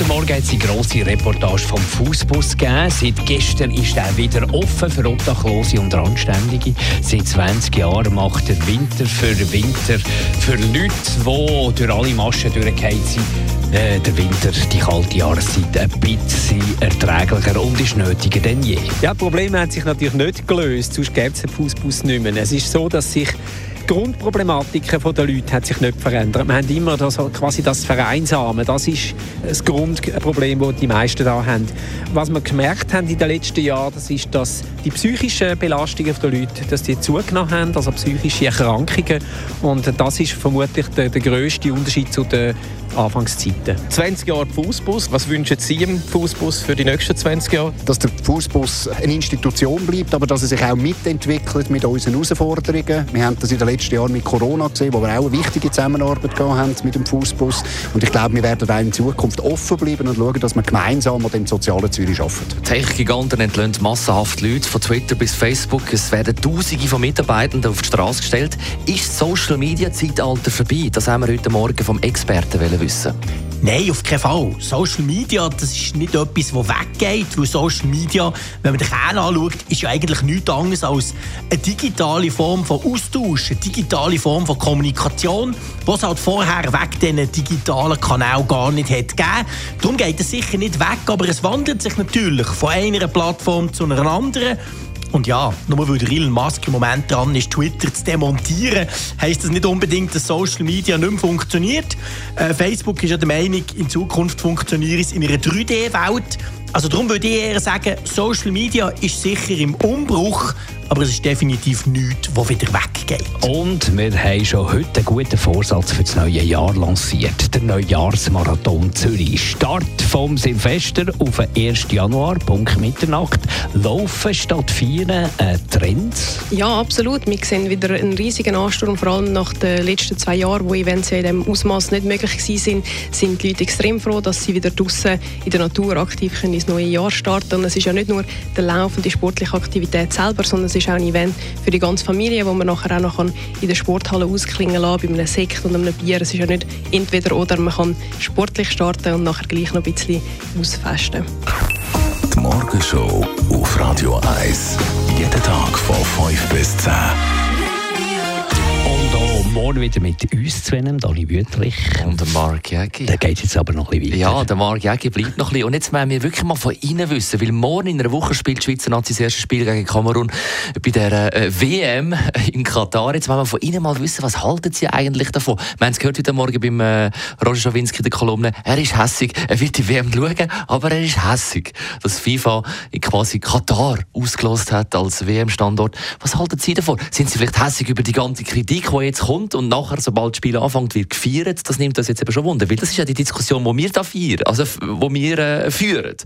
Heute Morgen hat es eine grosse Reportage vom Fußbus gegeben. Seit gestern ist er wieder offen für Obdachlose und Randständige. Seit 20 Jahren macht er Winter für Winter für Leute, die durch alle Maschen durchgefallen sind. Äh, der Winter, die kalte Jahreszeit, ein bisschen erträglicher und ist nötiger denn je. Ja, das Problem hat sich natürlich nicht gelöst, sonst gäbe es den Fußbus nicht mehr. Es ist so, dass sich die Grundproblematik der Leute hat sich nicht verändert. Wir haben immer das, quasi das Vereinsamen. Das ist das Grundproblem, das die meisten da haben. Was wir gemerkt haben in den letzten Jahren, das ist, dass die psychischen Belastungen der Leute, dass die zugenommen haben, also psychische Erkrankungen. Und das ist vermutlich der, der grösste Unterschied zu den Anfangszeiten. 20 Jahre Fußbus. Was wünschen Sie im Fußbus für die nächsten 20 Jahre? Dass der Fußbus eine Institution bleibt, aber dass er sich auch mitentwickelt mit unseren Herausforderungen. Wir haben das in den letzten Jahren mit Corona gesehen, wo wir auch eine wichtige Zusammenarbeit haben mit dem Fußbus. Und ich glaube, wir werden auch in Zukunft offen bleiben und schauen, dass wir gemeinsam an dem sozialen Zürich arbeiten. Tech-Giganten entlöhnen massenhaft Leute von Twitter bis Facebook. Es werden Tausende von Mitarbeitenden auf die Straße gestellt. Ist Social Media Zeitalter vorbei? Das haben wir heute Morgen vom Experten wissen. Nein, auf keinen Fall. Social Media, das ist nicht etwas, das weggeht, weil Social Media, wenn man den Kern anschaut, ist ja eigentlich nichts anderes als eine digitale Form von Austausch, eine digitale Form von Kommunikation, die es halt vorher weg diesen digitalen Kanal gar nicht hat gegeben. Darum geht es sicher nicht weg, aber es wandelt sich natürlich von einer Plattform zu einer anderen. Und ja, nur weil der Elon Musk im Moment dran ist, Twitter zu demontieren, heisst das nicht unbedingt, dass Social Media nicht mehr funktioniert. Äh, Facebook ist ja der Meinung, in Zukunft funktioniert es in einer 3D-Welt. Also darum würde ich eher sagen, Social Media ist sicher im Umbruch, aber es ist definitiv nichts, das wieder weggeht. Und wir haben schon heute einen guten Vorsatz für das neue Jahr lanciert. Der Neujahrsmarathon Zürich. Start vom Silvester auf den 1. Januar, Punkt Mitternacht. Laufen statt feiern, ein Trend? Ja, absolut. Wir sehen wieder einen riesigen Ansturm, vor allem nach den letzten zwei Jahren, wo Events in diesem Ausmaß nicht möglich waren, sind die Leute extrem froh, dass sie wieder draußen in der Natur aktiv können ins neue Jahr starten. Und es ist ja nicht nur der Lauf und die sportliche Aktivität selber, sondern es ist auch ein Event für die ganze Familie, wo man nachher auch noch in der Sporthalle ausklingen kann, bei einem Sekt und einem Bier. Es ist ja nicht entweder oder, man kann sportlich starten und nachher gleich noch ein bisschen ausfesten. Die Morgenshow auf Radio 1. Jeden Tag von 5 bis 10 morgen wieder mit uns zu einem, Dani Wüttrich. Und der Mark Jägi. Der geht jetzt aber noch ein bisschen weiter. Ja, der Mark Jägi bleibt noch ein bisschen. Und jetzt wollen wir wirklich mal von Ihnen wissen, weil morgen in einer Woche spielt die Schweizer Nazi das erste Spiel gegen Kamerun bei der äh, WM in Katar. Jetzt wollen wir von Ihnen mal wissen, was halten Sie eigentlich davon? Wir haben es gehört heute Morgen beim äh, Roger Schawinski in der Kolumne. Er ist hässig, er wird die WM schauen, aber er ist hässig, dass FIFA quasi Katar ausgelost hat als WM-Standort. Was halten Sie davon? Sind Sie vielleicht hässig über die ganze Kritik, die jetzt kommt und nachher, sobald das Spiel anfängt, wird gefeiert. Das nimmt uns jetzt eben schon Wunder, weil das ist ja die Diskussion, die wir da feiern, also wo wir äh, führen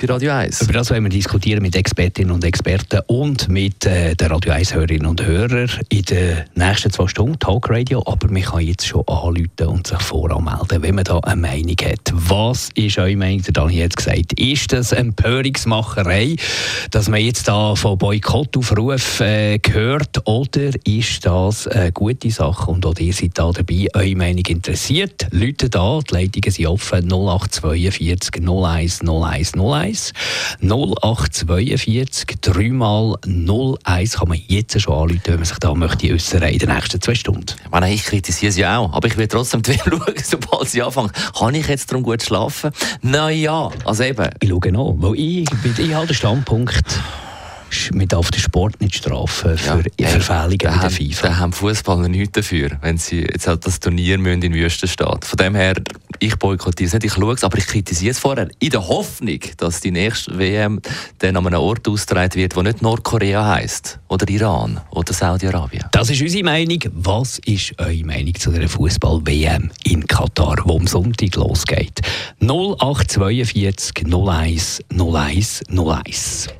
bei Radio 1. Über das wollen wir diskutieren mit Expertinnen und Experten und mit äh, den Radio 1 Hörerinnen und Hörern in den nächsten zwei Stunden Talk Radio. Aber man kann jetzt schon anrufen und sich voranmelden, wenn man da eine Meinung hat. Was ist eure Meinung? Der Dani hat gesagt, ist das Empörungsmacherei, dass man jetzt da von Boykottaufrufen äh, gehört oder ist das eine gute Sache und auch ihr seid da dabei, eure Meinung interessiert. Leute da, die Leitungen sind offen 0842 01 01 01 0842 3 mal 01 kann man jetzt schon anrufen, wenn man sich da möchte äußern in den nächsten zwei Stunden. Ich, meine, ich kritisiere sie auch, aber ich will trotzdem schauen, sobald sie anfangen. Kann ich jetzt darum gut schlafen? Naja, also eben. Ich schaue noch, weil ich, ich habe den Standpunkt man darf den Sport nicht strafen für ja, Verfehlungen in der FIFA. Da haben Fußballer nichts dafür, wenn sie jetzt halt das Turnier müssen in Wüstenstadt. Von dem her, ich boykottiere es nicht, ich schaue es, aber ich kritisiere es vorher in der Hoffnung, dass die nächste WM dann an einem Ort ausgetragen wird, wo nicht Nordkorea heisst oder Iran oder Saudi-Arabien. Das ist unsere Meinung. Was ist eure Meinung zu der Fußball-WM in Katar, wo am Sonntag losgeht? 0842 01 01 01.